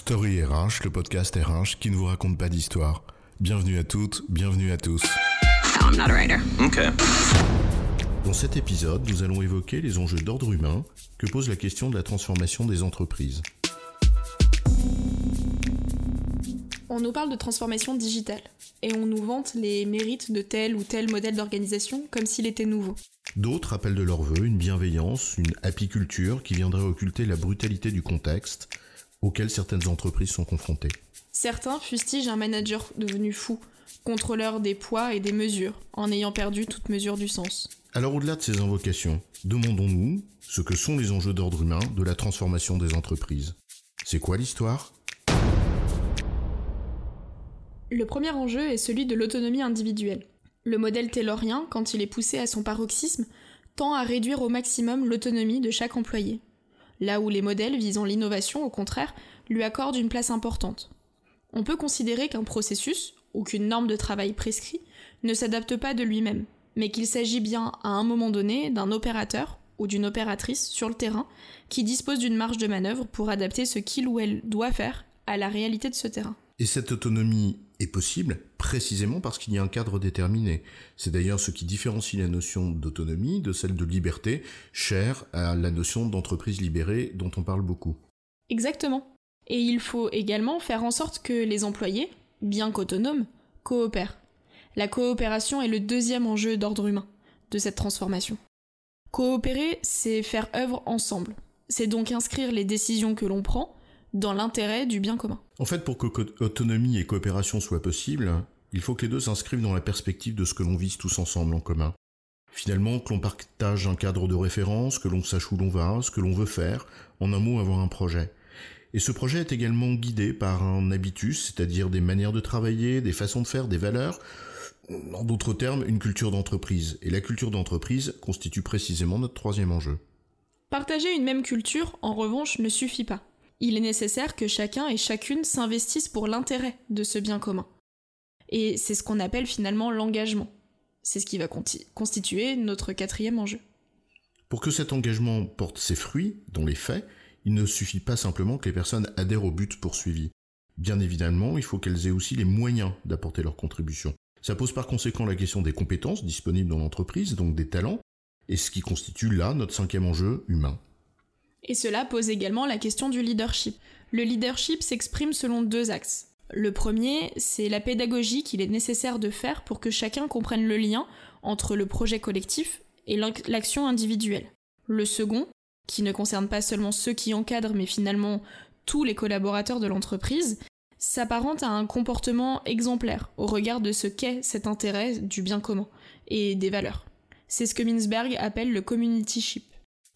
Story RH, le podcast RH qui ne vous raconte pas d'histoire. Bienvenue à toutes, bienvenue à tous. No, I'm not a writer. Okay. Dans cet épisode, nous allons évoquer les enjeux d'ordre humain que pose la question de la transformation des entreprises. On nous parle de transformation digitale et on nous vante les mérites de tel ou tel modèle d'organisation comme s'il était nouveau. D'autres appellent de leur vœu une bienveillance, une apiculture qui viendrait occulter la brutalité du contexte auquel certaines entreprises sont confrontées. Certains fustigent un manager devenu fou, contrôleur des poids et des mesures, en ayant perdu toute mesure du sens. Alors au-delà de ces invocations, demandons-nous ce que sont les enjeux d'ordre humain de la transformation des entreprises. C'est quoi l'histoire? Le premier enjeu est celui de l'autonomie individuelle. Le modèle taylorien, quand il est poussé à son paroxysme, tend à réduire au maximum l'autonomie de chaque employé. Là où les modèles visant l'innovation, au contraire, lui accordent une place importante. On peut considérer qu'un processus, ou qu'une norme de travail prescrit, ne s'adapte pas de lui-même, mais qu'il s'agit bien, à un moment donné, d'un opérateur ou d'une opératrice sur le terrain qui dispose d'une marge de manœuvre pour adapter ce qu'il ou elle doit faire à la réalité de ce terrain. Et cette autonomie est possible précisément parce qu'il y a un cadre déterminé. C'est d'ailleurs ce qui différencie la notion d'autonomie de celle de liberté, chère à la notion d'entreprise libérée dont on parle beaucoup. Exactement. Et il faut également faire en sorte que les employés, bien qu'autonomes, coopèrent. La coopération est le deuxième enjeu d'ordre humain de cette transformation. Coopérer, c'est faire œuvre ensemble. C'est donc inscrire les décisions que l'on prend dans l'intérêt du bien commun. En fait, pour que autonomie et coopération soient possibles, il faut que les deux s'inscrivent dans la perspective de ce que l'on vise tous ensemble en commun. Finalement, que l'on partage un cadre de référence, que l'on sache où l'on va, ce que l'on veut faire, en un mot, avoir un projet. Et ce projet est également guidé par un habitus, c'est-à-dire des manières de travailler, des façons de faire, des valeurs, en d'autres termes, une culture d'entreprise. Et la culture d'entreprise constitue précisément notre troisième enjeu. Partager une même culture, en revanche, ne suffit pas. Il est nécessaire que chacun et chacune s'investissent pour l'intérêt de ce bien commun. Et c'est ce qu'on appelle finalement l'engagement. C'est ce qui va constituer notre quatrième enjeu. Pour que cet engagement porte ses fruits, dans les faits, il ne suffit pas simplement que les personnes adhèrent au but poursuivi. Bien évidemment, il faut qu'elles aient aussi les moyens d'apporter leur contribution. Ça pose par conséquent la question des compétences disponibles dans l'entreprise, donc des talents, et ce qui constitue là notre cinquième enjeu humain. Et cela pose également la question du leadership. Le leadership s'exprime selon deux axes. Le premier, c'est la pédagogie qu'il est nécessaire de faire pour que chacun comprenne le lien entre le projet collectif et l'ac- l'action individuelle. Le second, qui ne concerne pas seulement ceux qui encadrent, mais finalement tous les collaborateurs de l'entreprise, s'apparente à un comportement exemplaire au regard de ce qu'est cet intérêt du bien commun et des valeurs. C'est ce que Minsberg appelle le communityship.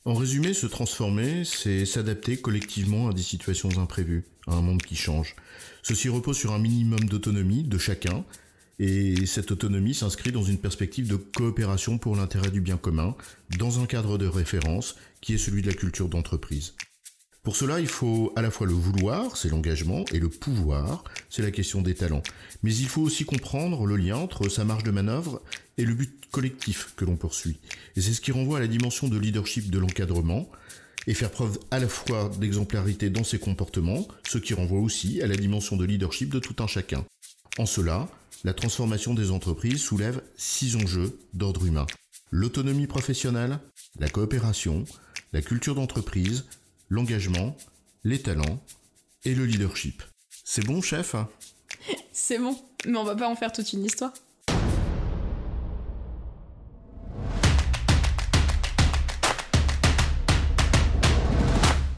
En résumé, se transformer, c'est s'adapter collectivement à des situations imprévues, à un monde qui change. Ceci repose sur un minimum d'autonomie de chacun, et cette autonomie s'inscrit dans une perspective de coopération pour l'intérêt du bien commun, dans un cadre de référence qui est celui de la culture d'entreprise. Pour cela, il faut à la fois le vouloir, c'est l'engagement, et le pouvoir, c'est la question des talents. Mais il faut aussi comprendre le lien entre sa marge de manœuvre et le but collectif que l'on poursuit. Et c'est ce qui renvoie à la dimension de leadership de l'encadrement, et faire preuve à la fois d'exemplarité dans ses comportements, ce qui renvoie aussi à la dimension de leadership de tout un chacun. En cela, la transformation des entreprises soulève six enjeux d'ordre humain. L'autonomie professionnelle, la coopération, la culture d'entreprise, l'engagement, les talents et le leadership. C'est bon, chef? C'est bon, mais on va pas en faire toute une histoire.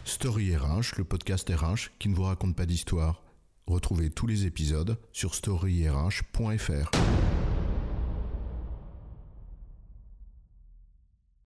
Story RH, le podcast RH qui ne vous raconte pas d'histoire. Retrouvez tous les épisodes sur storyrh.fr.